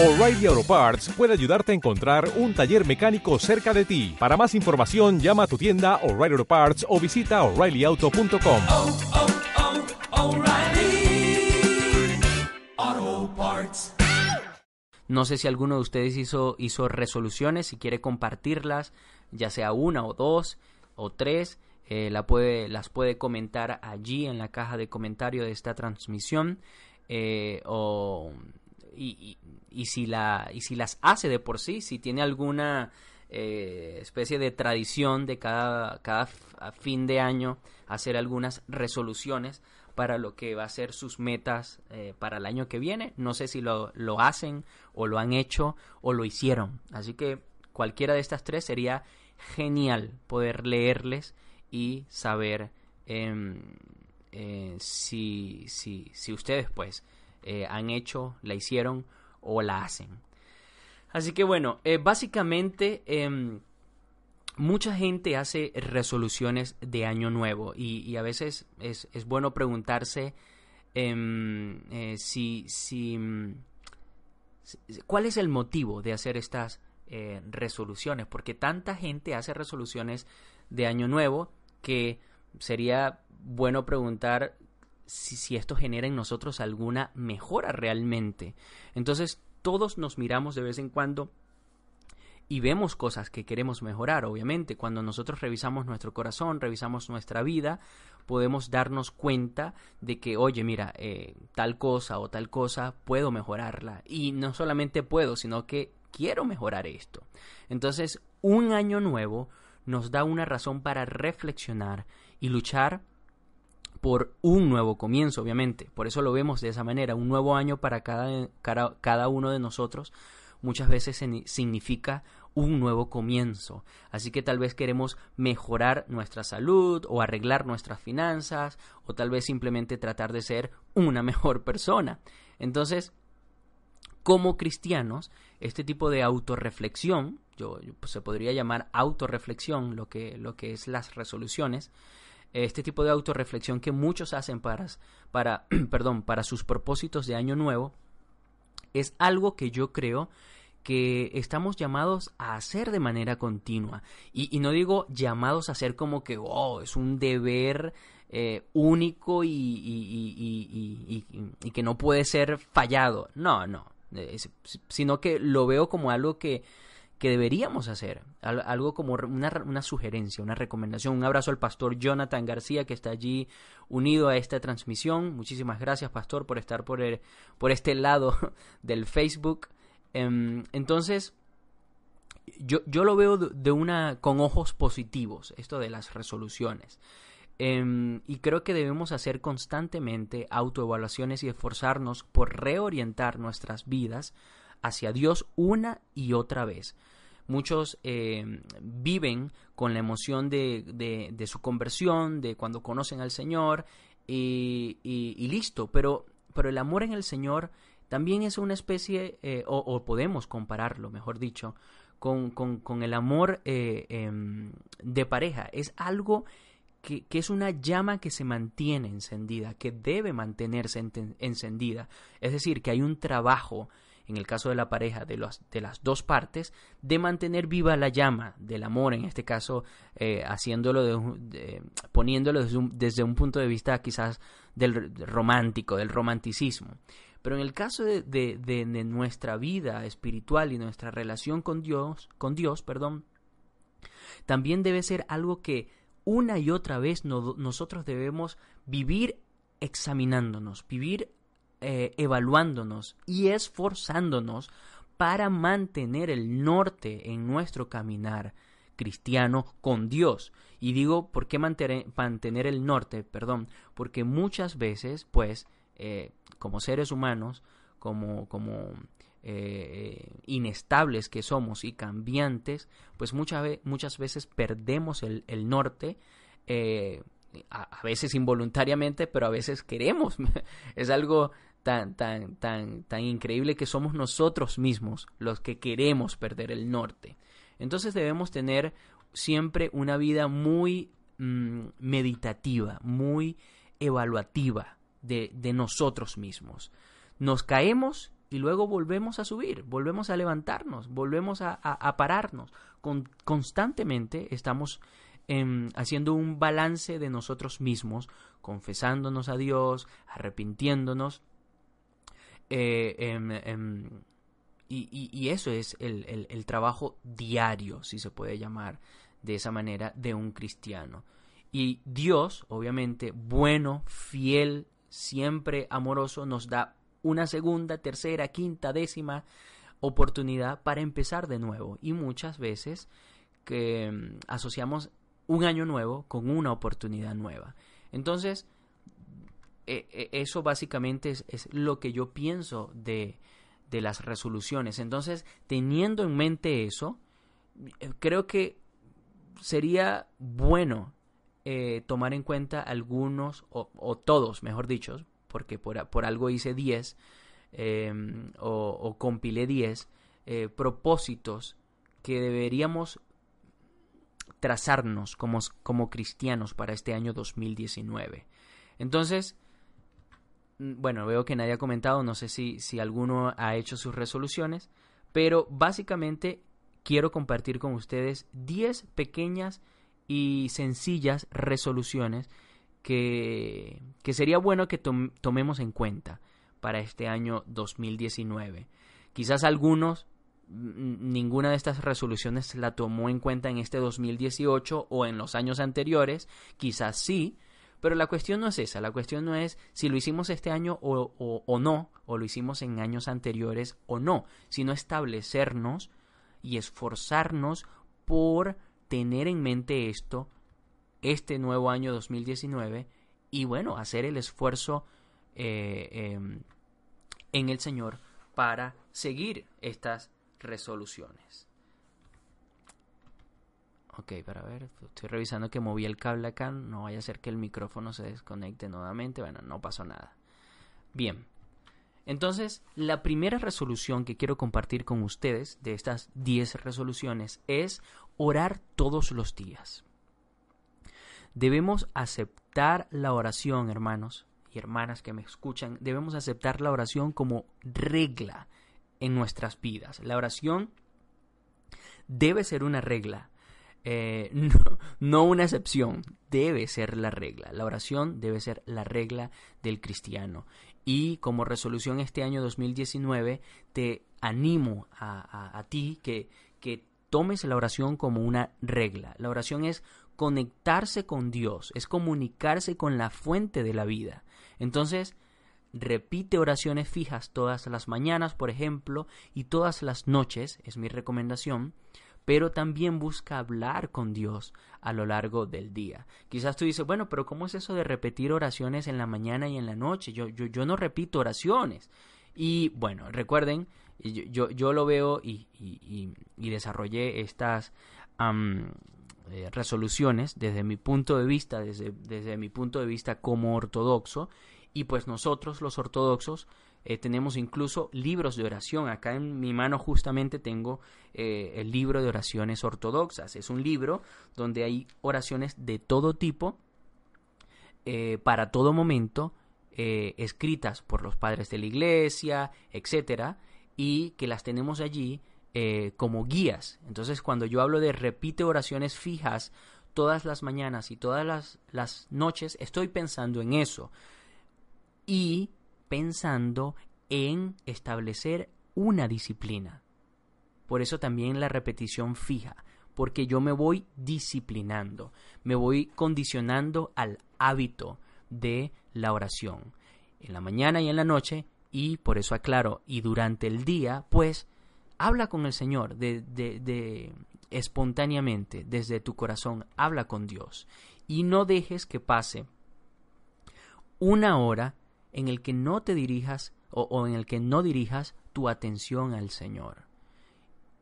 O'Reilly Auto Parts puede ayudarte a encontrar un taller mecánico cerca de ti. Para más información, llama a tu tienda O'Reilly Auto Parts o visita oreillyauto.com. oh, oh, Parts. No sé si alguno de ustedes hizo, hizo resoluciones, si quiere compartirlas, ya sea una o dos o tres, eh, la puede, las puede comentar allí en la caja de comentario de esta transmisión. eh, o, y, y- y si la, y si las hace de por sí, si tiene alguna eh, especie de tradición de cada, cada fin de año hacer algunas resoluciones para lo que va a ser sus metas eh, para el año que viene. No sé si lo, lo hacen o lo han hecho o lo hicieron. Así que cualquiera de estas tres sería genial poder leerles y saber em, eh, si, si, si ustedes pues eh, han hecho, la hicieron o la hacen. Así que bueno, eh, básicamente em, mucha gente hace resoluciones de año nuevo y, a veces es, es bueno preguntarse em, eh, si, si, mm, si- cuál es el motivo de hacer estas resoluciones, porque tanta gente hace resoluciones de año nuevo que sería bueno preguntar si, esto genera en nosotros alguna mejora realmente. Entonces todos nos miramos de vez en cuando y vemos cosas que queremos mejorar, obviamente. Cuando nosotros revisamos nuestro corazón, revisamos nuestra vida, podemos darnos cuenta de que, oye, mira, eh, tal cosa o tal cosa, puedo mejorarla. Y no solamente puedo, sino que quiero mejorar esto. Entonces, un año nuevo nos da una razón para reflexionar y luchar por un nuevo comienzo, obviamente. Por eso lo vemos de esa manera. Un nuevo año para cada, cada, cada uno de nosotros muchas veces signi- significa un nuevo comienzo. Así que tal vez queremos mejorar nuestra salud o arreglar nuestras finanzas o tal vez simplemente tratar de ser una mejor persona. Entonces, como cristianos, este tipo de autorreflexión, yo, yo, pues, se podría llamar autorreflexión, lo que, lo que es las resoluciones, este tipo de autorreflexión que muchos hacen para, para, perdón, para sus propósitos de año nuevo, es algo que yo creo que estamos llamados a hacer de manera continua. Y, no digo llamados a hacer como que, oh, es un deber eh, único y, y- y- que no puede ser fallado. No, no. Sino que lo veo como algo que, que deberíamos hacer. Al- Algo como una, una sugerencia, una recomendación. Un abrazo al pastor Jonathan García que está allí unido a esta transmisión. Muchísimas gracias, pastor, por estar por, el- por este lado del Facebook. Em, entonces, yo, yo lo veo de de una con ojos positivos, esto de las resoluciones. Em, y creo que debemos hacer constantemente autoevaluaciones y esforzarnos por reorientar nuestras vidas hacia Dios una y otra vez. Muchos eh, viven con la emoción de, su conversión, de cuando conocen al Señor y, listo, pero, el amor en el Señor también es una especie, eh, o, podemos compararlo, mejor dicho, con, el amor eh, em, de pareja. Es algo que, es una llama que se mantiene encendida, que debe mantenerse encendida. Es decir, que hay un trabajo, en el caso de la pareja, de, las dos partes, de mantener viva la llama del amor, en este caso, eh, haciéndolo, poniéndolo desde un, punto de vista quizás del romántico, del romanticismo. Pero en el caso de, de- nuestra vida espiritual y nuestra relación con Dios, con Dios, perdón, también debe ser algo que una y otra vez no- nosotros debemos vivir examinándonos, vivir eh, evaluándonos y esforzándonos para mantener el norte en nuestro caminar cristiano con Dios. Y digo, ¿por qué mantener, el norte? Perdón, porque muchas veces, pues, eh, como seres humanos, como, como eh, inestables que somos y cambiantes, pues muchas, muchas veces perdemos el, el norte, a veces involuntariamente, pero a veces queremos. es algo tan, tan, tan, tan increíble que somos nosotros mismos los que queremos perder el norte. Entonces debemos tener siempre una vida muy mm, meditativa, muy evaluativa de, de nosotros mismos. Nos caemos y luego volvemos a subir, volvemos a levantarnos, volvemos a, a- pararnos. Con- constantemente estamos em, haciendo un balance de nosotros mismos, confesándonos a Dios, arrepintiéndonos. Eh, em, em, y, eso es el, el- el trabajo diario, si se puede llamar de esa manera, de un cristiano. Y Dios, obviamente, bueno, fiel, siempre amoroso, nos da una segunda, tercera, quinta, décima oportunidad para empezar de nuevo. Y muchas veces que mm, asociamos un año nuevo con una oportunidad nueva. Entonces, e- e- eso básicamente es, lo que yo pienso de, de las resoluciones. Entonces, teniendo en mente eso, eh, creo que sería bueno eh, tomar en cuenta algunos, o, todos, mejor dicho, porque por, por algo hice 10 eh, o, o compilé 10 eh, propósitos que deberíamos trazarnos como, como cristianos para este año 2019. Entonces, bueno, veo que nadie ha comentado, no sé si, si alguno ha hecho sus resoluciones, pero básicamente quiero compartir con ustedes 10 pequeñas y sencillas resoluciones que, que sería bueno que tom- tomemos en cuenta para este año 2019. Quizás algunos, mm, ninguna de estas resoluciones la tomó en cuenta en este 2018 o en los años anteriores, quizás sí, pero la cuestión no es esa, la cuestión no es si lo hicimos este año o, o- no, o lo hicimos en años anteriores o no, sino establecernos y esforzarnos por tener en mente esto este nuevo año 2019 y bueno, hacer el esfuerzo eh, em, en el Señor para seguir estas resoluciones. Ok, para ver, estoy revisando que moví el cable acá, no vaya a ser que el micrófono se desconecte nuevamente, bueno, no pasó nada. Bien, entonces la primera resolución que quiero compartir con ustedes de estas 10 resoluciones es orar todos los días. Debemos aceptar la oración, hermanos y hermanas que me escuchan, debemos aceptar la oración como regla en nuestras vidas. La oración debe ser una regla, eh, no, una excepción, debe ser la regla. La oración debe ser la regla del cristiano. Y como resolución este año 2019, te animo a, a- a ti que, que tomes la oración como una regla. La oración es conectarse con Dios, es comunicarse con la fuente de la vida. Entonces, repite oraciones fijas todas las mañanas, por ejemplo, y todas las noches, es mi recomendación, pero también busca hablar con Dios a lo largo del día. Quizás tú dices, bueno, pero ¿cómo es eso de repetir oraciones en la mañana y en la noche? Yo, yo, no repito oraciones. Y bueno, recuerden, yo, yo, yo lo veo y, y, y- desarrollé estas eh, resoluciones desde mi punto de vista, desde, desde mi punto de vista como ortodoxo, y pues nosotros los ortodoxos eh, tenemos incluso libros de oración. Acá en mi mano justamente tengo eh, el libro de oraciones ortodoxas. Es un libro donde hay oraciones de todo tipo, eh, para todo momento, escritas por los padres de la iglesia, etcétera, y que las tenemos allí como guías. Entonces, cuando yo hablo de repite oraciones fijas todas las mañanas y todas las, las noches, estoy pensando en eso y pensando en establecer una disciplina. Por eso también la repetición fija, porque yo me voy disciplinando, me voy condicionando al hábito de la oración, en la mañana y en la noche, y por eso aclaro, y durante el día, pues habla con el Señor de, de, espontáneamente, desde tu corazón, habla con Dios, y no dejes que pase una hora en el que no te dirijas o, en el que no dirijas tu atención al Señor.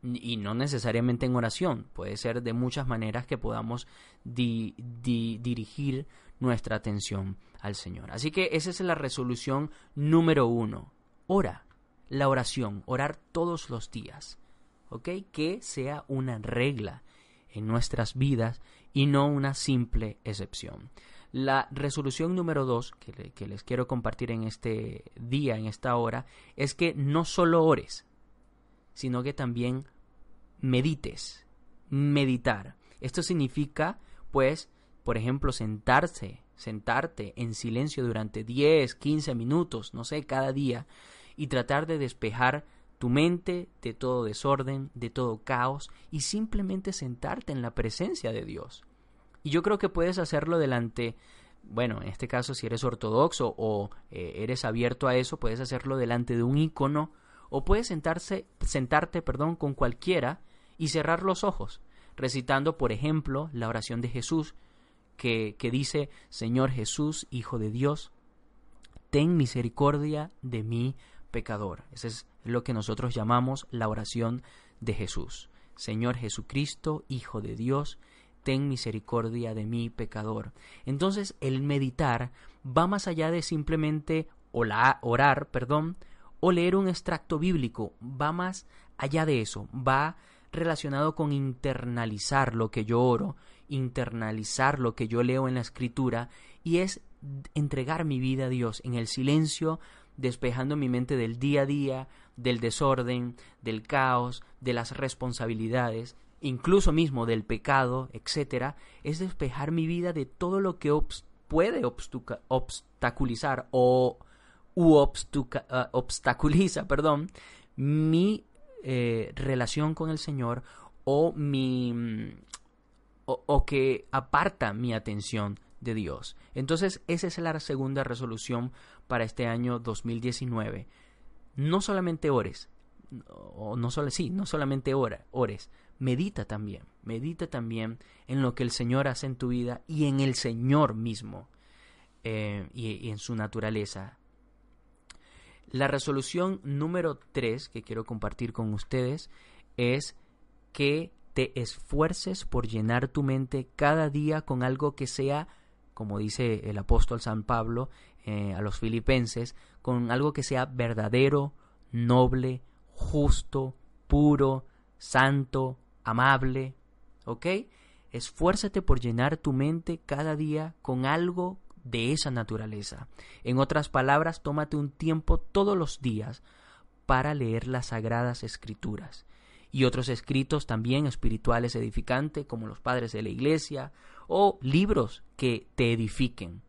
Y no necesariamente en oración, puede ser de muchas maneras que podamos di- di- dirigir nuestra atención al Señor. Así que esa es la resolución número uno. Ora, la oración, orar todos los días. ¿Ok? Que sea una regla en nuestras vidas y no una simple excepción. La resolución número dos que, le- que les quiero compartir en este día, en esta hora, es que no solo ores, sino que también medites, meditar. Esto significa, pues, por ejemplo, sentarse, sentarte en silencio durante 10, 15 minutos, no sé, cada día, y tratar de despejar tu mente de todo desorden, de todo caos, y simplemente sentarte en la presencia de Dios. Y yo creo que puedes hacerlo delante, bueno, en este caso si eres ortodoxo o eh, eres abierto a eso, puedes hacerlo delante de un icono o puedes sentarse, sentarte, perdón, con cualquiera y cerrar los ojos, recitando, por ejemplo, la oración de Jesús que, que dice, Señor Jesús, Hijo de Dios, ten misericordia de mí, pecador. Ese es lo que nosotros llamamos la oración de Jesús. Señor Jesucristo, Hijo de Dios, ten misericordia de mí, pecador. Entonces, el meditar va más allá de simplemente orar, perdón, o leer un extracto bíblico, va más allá de eso, va relacionado con internalizar lo que yo oro, internalizar lo que yo leo en la escritura y es entregar mi vida a Dios en el silencio, despejando mi mente del día a día, del desorden, del caos, de las responsabilidades, incluso mismo del pecado, etcétera, es despejar mi vida de todo lo que puede obstaculizar o ah, obstaculiza, perdón, mi eh, relación con el Señor o mi o, o que aparta mi atención de Dios. Entonces, esa es la segunda resolución para este año 2019. No solamente ores, o no solo sí, no solamente ora, ores, medita también, medita también en lo que el Señor hace en tu vida y en el Señor mismo eh, y, en su naturaleza. La resolución número 3 que quiero compartir con ustedes es que te esfuerces por llenar tu mente cada día con algo que sea, como dice el apóstol San Pablo eh, a los filipenses, con algo que sea verdadero, noble, justo, puro, santo, amable. ¿Ok? Esfuérzate por llenar tu mente cada día con algo de esa naturaleza. En otras palabras, tómate un tiempo todos los días para leer las sagradas escrituras y otros escritos también espirituales edificantes como los padres de la iglesia o libros que te edifiquen.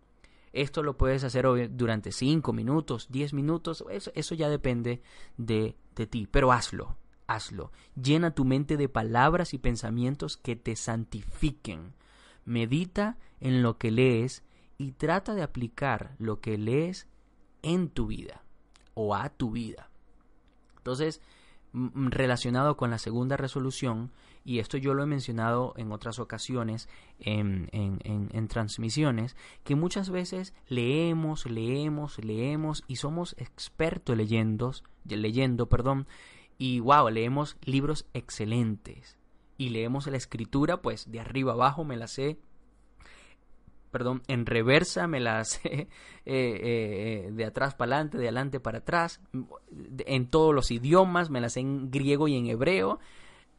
Esto lo puedes hacer durante 5 minutos, 10 minutos, eso, eso ya depende de, de ti, pero hazlo, hazlo. Llena tu mente de palabras y pensamientos que te santifiquen. Medita en lo que lees y trata de aplicar lo que lees en tu vida o a tu vida. Entonces, relacionado con la segunda resolución, y esto yo lo he mencionado en otras ocasiones en, en- en- en transmisiones, que muchas veces leemos, leemos, leemos y somos expertos leyendo, leyendo, perdón, y wow, leemos libros excelentes. Y leemos la escritura, pues de arriba abajo me la sé perdón, en reversa me la sé eh, eh, de atrás para adelante, de adelante para atrás, en todos los idiomas, me la sé en griego y en hebreo,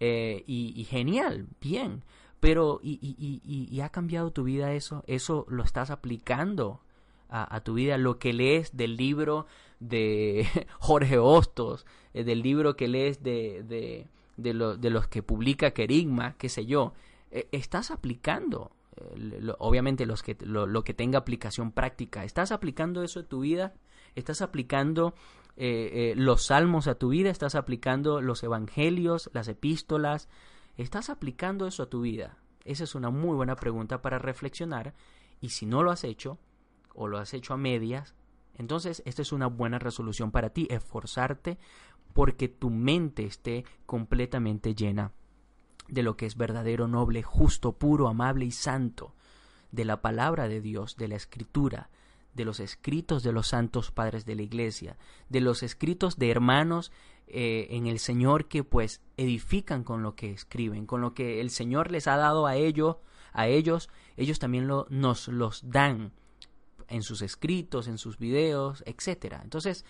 eh, y, y genial, bien, pero ¿y, y, y- y- y ha cambiado tu vida eso? ¿Eso lo estás aplicando a, tu vida? Lo que lees del libro de Jorge Hostos, eh, del libro que lees de, de, de, de los que publica Kerigma, qué sé yo, eh, estás aplicando eh, obviamente los que, lo, lo que tenga aplicación práctica. ¿Estás aplicando eso a tu vida? ¿Estás aplicando los salmos a tu vida? ¿Estás aplicando los evangelios, las epístolas? ¿Estás aplicando eso a tu vida? Esa es una muy buena pregunta para reflexionar. Y si no lo has hecho, o lo has hecho a medias, entonces esta es una buena resolución para ti, esforzarte porque tu mente esté completamente llena de lo que es verdadero, noble, justo, puro, amable y santo, de la palabra de Dios, de la escritura, de los escritos de los santos padres de la iglesia, de los escritos de hermanos eh, en el Señor que pues edifican con lo que escriben, con lo que el Señor les ha dado a ellos, a ellos, ellos también lo, nos los dan en sus escritos, en sus videos, etcétera. Entonces,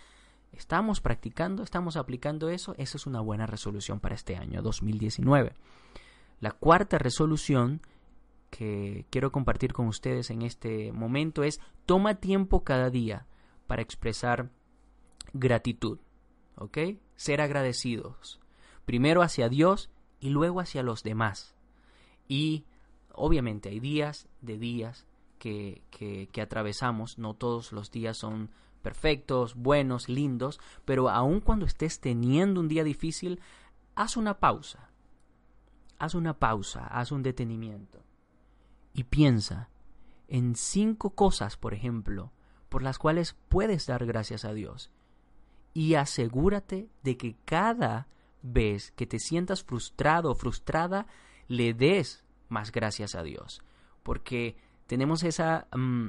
estamos practicando, estamos aplicando eso, esa es una buena resolución para este año 2019. La cuarta resolución que quiero compartir con ustedes en este momento es toma tiempo cada día para expresar gratitud, ¿ok? Ser agradecidos, primero hacia Dios y luego hacia los demás. Y obviamente hay días de días que, atravesamos, no todos los días son perfectos, buenos, lindos, pero aun cuando estés teniendo un día difícil, haz una pausa. Haz una pausa, haz un detenimiento. Y piensa en cinco cosas, por ejemplo, por las cuales puedes dar gracias a Dios. Y asegúrate de que cada vez que te sientas frustrado o frustrada, le des más gracias a Dios. Porque tenemos esa mm,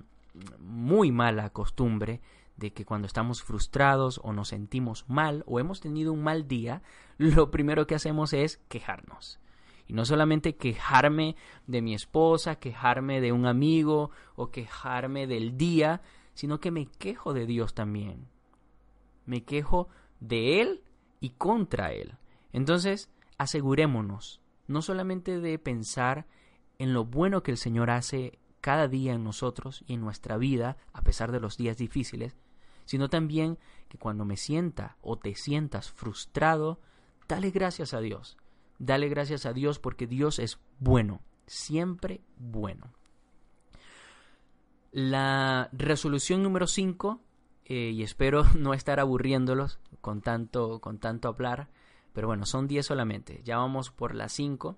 muy mala costumbre de que cuando estamos frustrados o nos sentimos mal o hemos tenido un mal día, lo primero que hacemos es quejarnos. Y no solamente quejarme de mi esposa, quejarme de un amigo o quejarme del día, sino que me quejo de Dios también. Me quejo de Él y contra Él. Entonces, asegurémonos no solamente de pensar en lo bueno que el Señor hace cada día en nosotros y en nuestra vida, a pesar de los días difíciles, sino también que cuando me sienta o te sientas frustrado, dale gracias a Dios. Dale gracias a Dios porque Dios es bueno, siempre bueno. La resolución número 5, eh, y espero no estar aburriéndolos con tanto, con tanto hablar, pero bueno, son 10 solamente. Ya vamos por las 5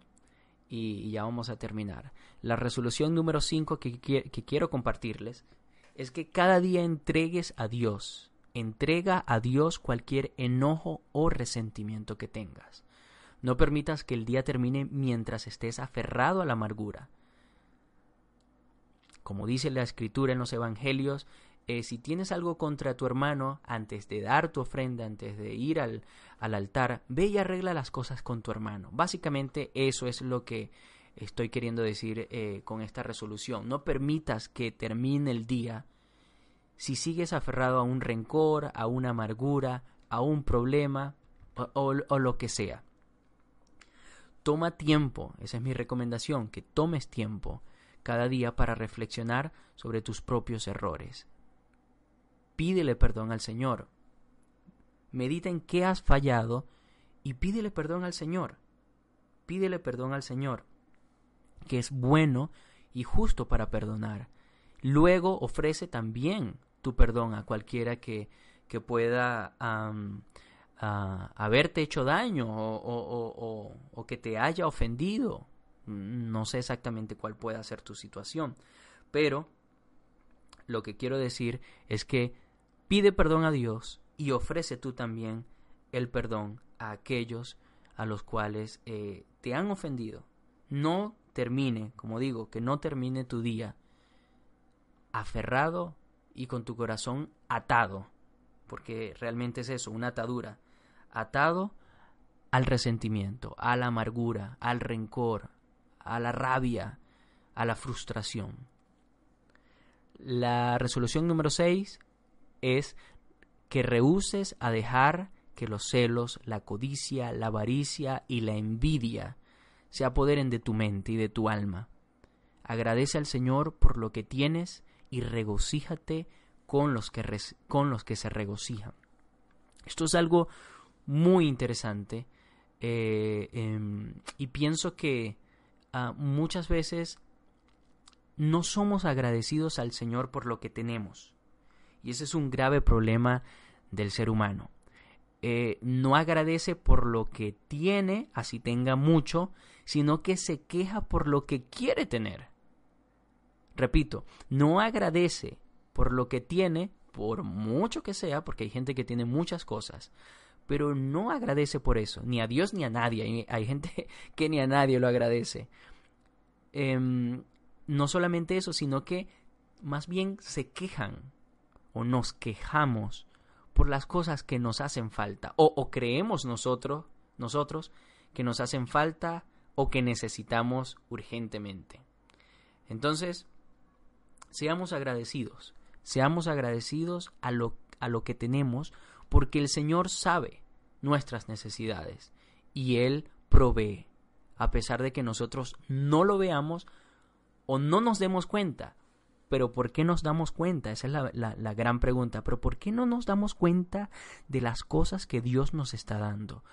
y ya vamos a terminar. La resolución número 5 que, que quiero compartirles es que cada día entregues a Dios, entrega a Dios cualquier enojo o resentimiento que tengas. No permitas que el día termine mientras estés aferrado a la amargura. Como dice la escritura en los evangelios, eh, si tienes algo contra tu hermano, antes de dar tu ofrenda, antes de ir al, al altar, ve y arregla las cosas con tu hermano. Básicamente eso es lo que estoy queriendo decir eh, con esta resolución. No permitas que termine el día si sigues aferrado a un rencor, a una amargura, a un problema o, o lo que sea. Toma tiempo, esa es mi recomendación, que tomes tiempo cada día para reflexionar sobre tus propios errores. Pídele perdón al Señor. Medita en qué has fallado y pídele perdón al Señor. Pídele perdón al Señor que es bueno y justo para perdonar. Luego ofrece también tu perdón a cualquiera que, que pueda haberte hecho daño o, o, que te haya ofendido. No sé exactamente cuál pueda ser tu situación, pero lo que quiero decir es que pide perdón a Dios y ofrece tú también el perdón a aquellos a los cuales eh, te han ofendido. No termine, como digo, que no termine tu día aferrado y con tu corazón atado, porque realmente es eso, una atadura, atado al resentimiento, a la amargura, al rencor, a la rabia, a la frustración. La resolución número 6 es que rehuses a dejar que los celos, la codicia, la avaricia y la envidia se apoderen de tu mente y de tu alma. Agradece al Señor por lo que tienes y regocíjate con los que, con los que se regocijan. Esto es algo muy interesante eh, em, y pienso que ah, muchas veces no somos agradecidos al Señor por lo que tenemos. Y ese es un grave problema del ser humano. Eh, no agradece por lo que tiene, así tenga mucho, sino que se queja por lo que quiere tener. Repito, no agradece por lo que tiene, por mucho que sea, porque hay gente que tiene muchas cosas, pero no agradece por eso, ni a Dios ni a nadie. Hay, gente que ni a nadie lo agradece. Em, no solamente eso, sino que más bien se quejan o nos quejamos por las cosas que nos hacen falta o, o creemos nosotros, nosotros que nos hacen falta o que necesitamos urgentemente. Entonces, seamos agradecidos, seamos agradecidos a lo, a lo que tenemos porque el Señor sabe nuestras necesidades y Él provee. A pesar de que nosotros no lo veamos, o no nos demos cuenta. Pero ¿por qué nos damos cuenta? Esa es la, la, la, gran pregunta. Pero ¿por qué no nos damos cuenta de las cosas que Dios nos está dando?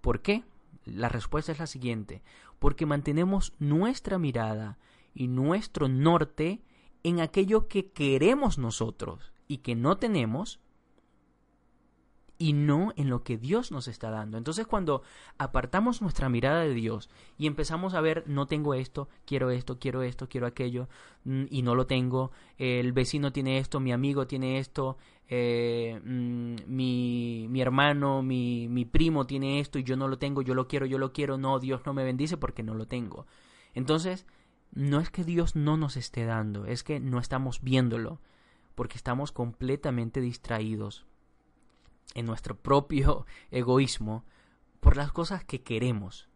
¿Por qué? La respuesta es la siguiente. Porque mantenemos nuestra mirada y nuestro norte en aquello que queremos nosotros y que no tenemos y no en lo que Dios nos está dando. Entonces cuando apartamos nuestra mirada de Dios y empezamos a ver, no tengo esto, quiero esto, quiero esto, quiero aquello, mm, y no lo tengo, el vecino tiene esto, mi amigo tiene esto, eh, mm, mi, mi, hermano, mi, mi primo tiene esto y yo no lo tengo, yo lo quiero, yo lo quiero, no, Dios no me bendice porque no lo tengo. Entonces, no es que Dios no nos esté dando, es que no estamos viéndolo, porque estamos completamente distraídos en nuestro propio egoísmo por las cosas que queremos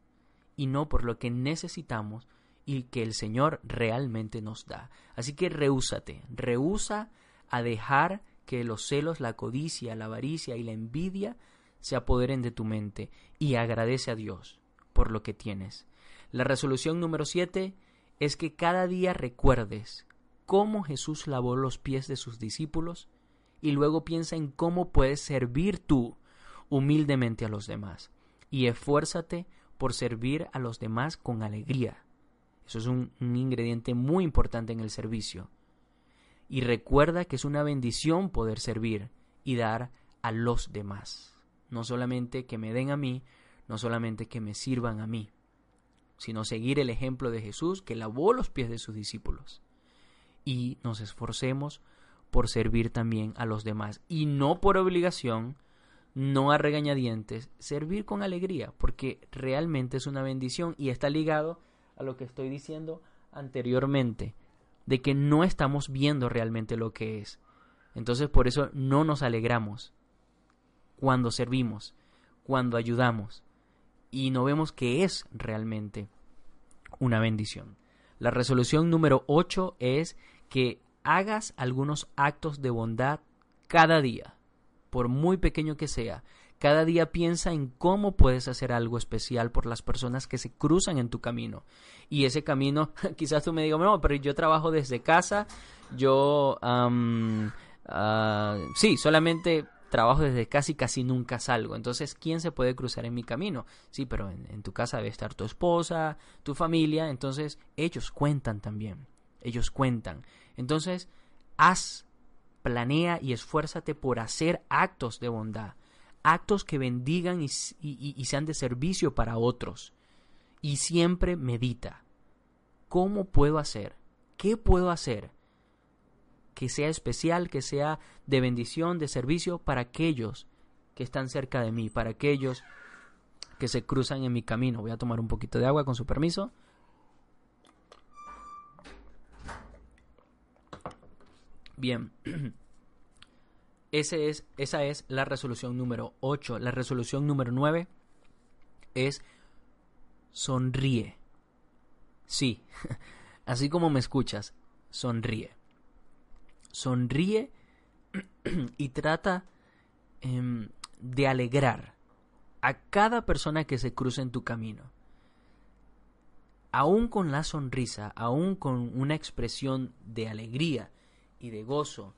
y no por lo que necesitamos y que el Señor realmente nos da. Así que rehúsate, rehúsa a dejar que los celos, la codicia, la avaricia y la envidia se apoderen de tu mente y agradece a Dios por lo que tienes. La resolución número 7 es que cada día recuerdes cómo Jesús lavó los pies de sus discípulos y luego piensa en cómo puedes servir tú humildemente a los demás. Y esfuérzate por servir a los demás con alegría. Eso es un, un, ingrediente muy importante en el servicio. Y recuerda que es una bendición poder servir y dar a los demás. No solamente que me den a mí, no solamente que me sirvan a mí, sino seguir el ejemplo de Jesús que lavó los pies de sus discípulos. Y nos esforcemos por servir también a los demás y no por obligación, no a regañadientes, servir con alegría, porque realmente es una bendición y está ligado a lo que estoy diciendo anteriormente, de que no estamos viendo realmente lo que es. Entonces por eso no nos alegramos cuando servimos, cuando ayudamos y no vemos que es realmente una bendición. La resolución número 8 es que hagas algunos actos de bondad cada día, por muy pequeño que sea. Cada día piensa en cómo puedes hacer algo especial por las personas que se cruzan en tu camino. Y ese camino, quizás tú me digas, no, pero yo trabajo desde casa, yo, um, uh, sí, solamente trabajo desde casi casi nunca salgo. Entonces, ¿quién se puede cruzar en mi camino? Sí, pero en, en, tu casa debe estar tu esposa, tu familia. Entonces, ellos cuentan también. Ellos cuentan. Entonces, haz, planea y esfuérzate por hacer actos de bondad, actos que bendigan y, sean de servicio para otros. Y siempre medita, ¿cómo puedo hacer? ¿Qué puedo hacer? que sea especial, que sea de bendición, de servicio para aquellos que están cerca de mí, para aquellos que se cruzan en mi camino. Voy a tomar un poquito de agua con su permiso. Bien, es, esa es la resolución número 8. La resolución número 9 es sonríe. Sí, así como me escuchas, sonríe. Sonríe y trata eh, de alegrar a cada persona que se cruza en tu camino. Aún con la sonrisa, aún con una expresión de alegría y de gozo,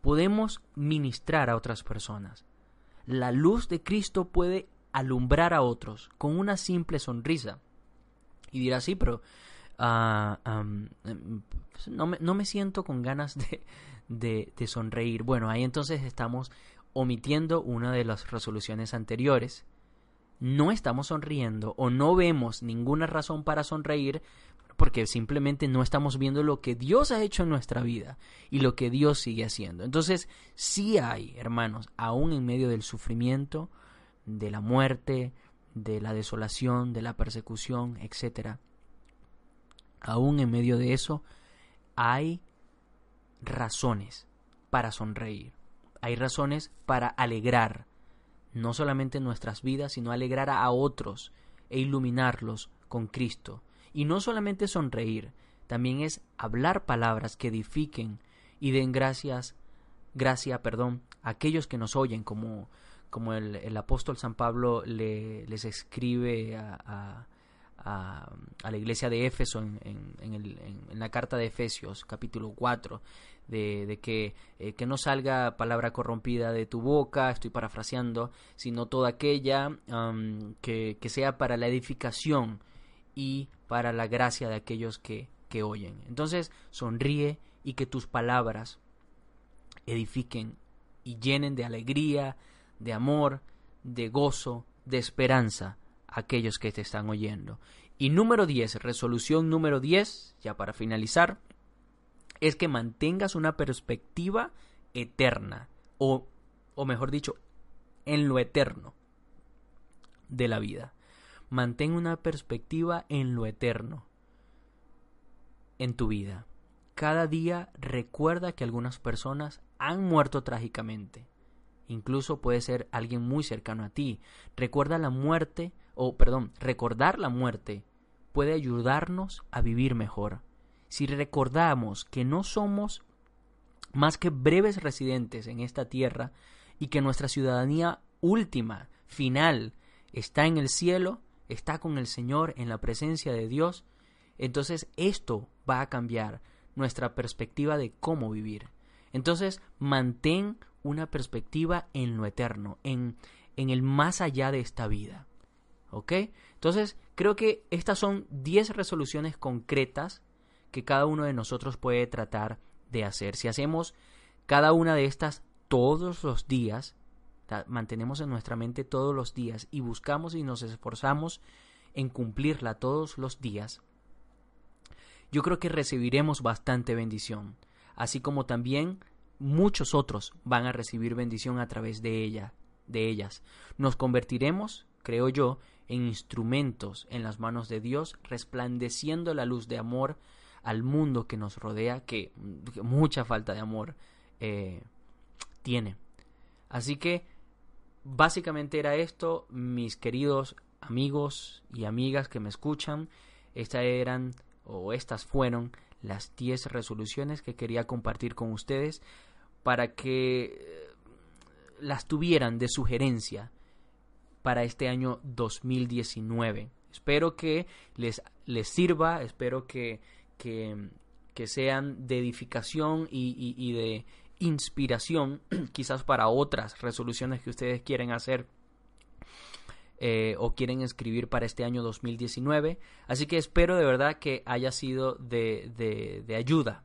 podemos ministrar a otras personas. La luz de Cristo puede alumbrar a otros con una simple sonrisa. Y dirá, sí, pero uh, no, me, no, me, siento con ganas de, de, de sonreír. Bueno, ahí entonces estamos omitiendo una de las resoluciones anteriores. No estamos sonriendo o no vemos ninguna razón para sonreír porque simplemente no estamos viendo lo que Dios ha hecho en nuestra vida y lo que Dios sigue haciendo. Entonces, sí hay, hermanos, aún en medio del sufrimiento, de la muerte, de la desolación, de la persecución, etcétera, aún en medio de eso, hay razones para sonreír. Hay razones para alegrar no solamente nuestras vidas, sino alegrar a otros e iluminarlos con Cristo. Y no solamente sonreír, también es hablar palabras que edifiquen y den gracias, gracia, perdón, a aquellos que nos oyen, como, como el, el apóstol San Pablo le, les escribe a, a, la iglesia de Éfeso en, en- en el- en- la carta de Efesios, capítulo 4, de, de que, eh, que no salga palabra corrompida de tu boca, estoy parafraseando, sino toda aquella am, que, que sea para la edificación y para la gracia de aquellos que, que oyen. Entonces, sonríe y que tus palabras edifiquen y llenen de alegría, de amor, de gozo, de esperanza a aquellos que te están oyendo. Y número 10, resolución número 10, ya para finalizar, es que mantengas una perspectiva eterna, o, o mejor dicho, en lo eterno de la vida. Mantén una perspectiva en lo eterno en tu vida. Cada día recuerda que algunas personas han muerto trágicamente. Incluso puede ser alguien muy cercano a ti. Recuerda la muerte, o perdón, recordar la muerte puede ayudarnos a vivir mejor. Si recordamos que no somos más que breves residentes en esta tierra y que nuestra ciudadanía última, final, está en el cielo, está con el Señor en la presencia de Dios, entonces esto va a cambiar nuestra perspectiva de cómo vivir. Entonces mantén una perspectiva en lo eterno, en, en el más allá de esta vida. ¿Ok? Entonces creo que estas son 10 resoluciones concretas que cada uno de nosotros puede tratar de hacer. Si hacemos cada una de estas todos los días, mantenemos en nuestra mente todos los días y buscamos y nos esforzamos en cumplirla todos los días, yo creo que recibiremos bastante bendición, así como también muchos otros van a recibir bendición a través de ella, de ellas. Nos convertiremos, creo yo, en instrumentos en las manos de Dios, resplandeciendo la luz de amor al mundo que nos rodea, que, que mucha falta de amor eh, tiene. Así que básicamente era esto, mis queridos amigos y amigas que me escuchan. Estas eran o estas fueron las 10 resoluciones que quería compartir con ustedes para que eh, las tuvieran de sugerencia para este año 2019. Espero que les, les sirva, espero que, que, sean de edificación y de inspiración quizás para otras resoluciones que ustedes quieren hacer eh, o quieren escribir para este año 2019. Así que espero de verdad que haya sido de, de- ayuda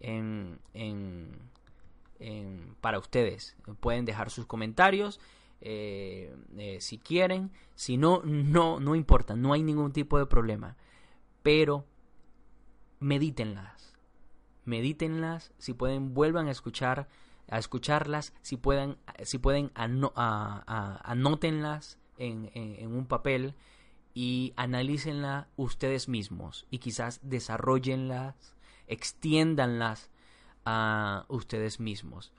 en, en- en- para ustedes. Pueden dejar sus comentarios eh, eh, si quieren. Si no, no, no importa, no hay ningún tipo de problema. Pero medítenlas. Medítenlas, si pueden, vuelvan a escuchar, a escucharlas, si pueden, si pueden anótenlas en, un papel y analícenla ustedes mismos y quizás desarrollenlas, extiéndanlas a ustedes mismos.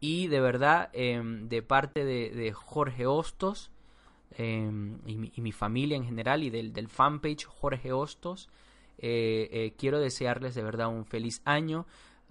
Y de verdad, em, de parte de, Jorge Hostos y, mi, y mi familia en general y del, del fanpage Jorge Hostos, eh, eh, quiero desearles de verdad un feliz año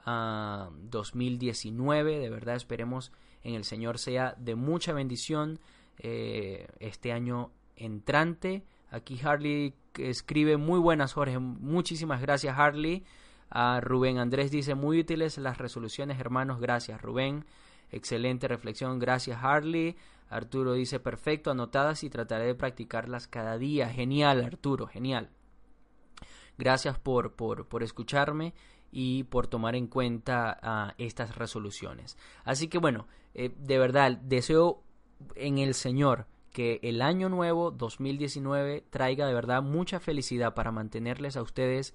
ah, 2019. De verdad esperemos en el Señor sea de mucha bendición eh, este año entrante. Aquí Harley escribe muy buenas Jorge. Muchísimas gracias Harley. A Rubén Andrés dice muy útiles las resoluciones hermanos. Gracias Rubén. Excelente reflexión. Gracias Harley. Arturo dice perfecto, anotadas y trataré de practicarlas cada día. Genial Arturo, genial. Gracias por, por, por escucharme y por tomar en cuenta ah, estas resoluciones. Así que bueno, eh, de verdad, deseo en el Señor que el año nuevo 2019 traiga de verdad mucha felicidad para mantenerles a ustedes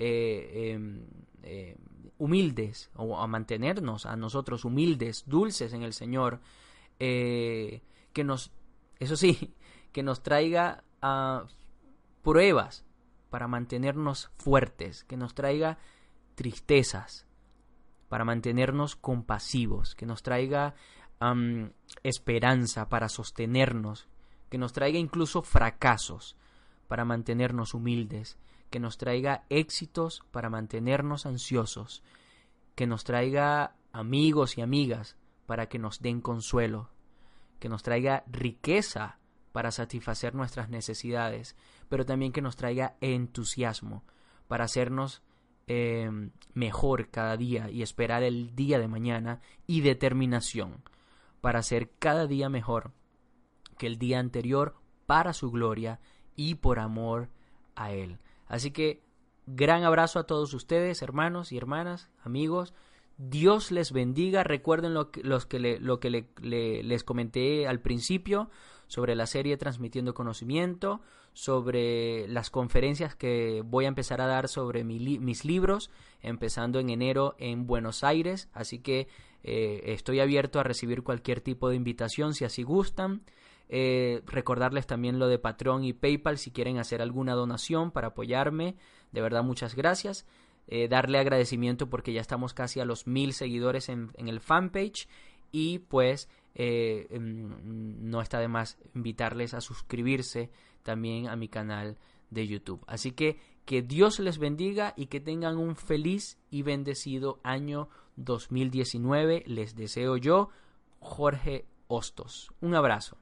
eh, eh, eh, humildes o a mantenernos a nosotros humildes, dulces en el Señor, que nos, eso sí, que nos traiga ah, pruebas para mantenernos fuertes, que nos traiga tristezas para mantenernos compasivos, que nos traiga esperanza para sostenernos, que nos traiga incluso fracasos para mantenernos humildes, que nos traiga éxitos para mantenernos ansiosos, que nos traiga amigos y amigas para que nos den consuelo, que nos traiga riqueza para satisfacer nuestras necesidades, pero también que nos traiga entusiasmo para hacernos eh, mejor cada día y esperar el día de mañana y determinación para ser cada día mejor que el día anterior para su gloria y por amor a Él. Así que gran abrazo a todos ustedes, hermanos y hermanas, amigos. Dios les bendiga. Recuerden lo que, los que lo que les comenté al principio sobre la serie Transmitiendo Conocimiento, sobre las conferencias que voy a empezar a dar sobre mis libros, empezando en enero en Buenos Aires. Así que eh, estoy abierto a recibir cualquier tipo de invitación si así gustan. Eh, recordarles también lo de Patreon y PayPal si quieren hacer alguna donación para apoyarme. De verdad, muchas gracias. Eh, darle agradecimiento porque ya estamos casi a los mil seguidores en, en el fanpage y pues eh, em, no está de más invitarles a suscribirse también a mi canal de YouTube. Así que que Dios les bendiga y que tengan un feliz y bendecido año 2019. Les deseo yo, Jorge Hostos. Un abrazo.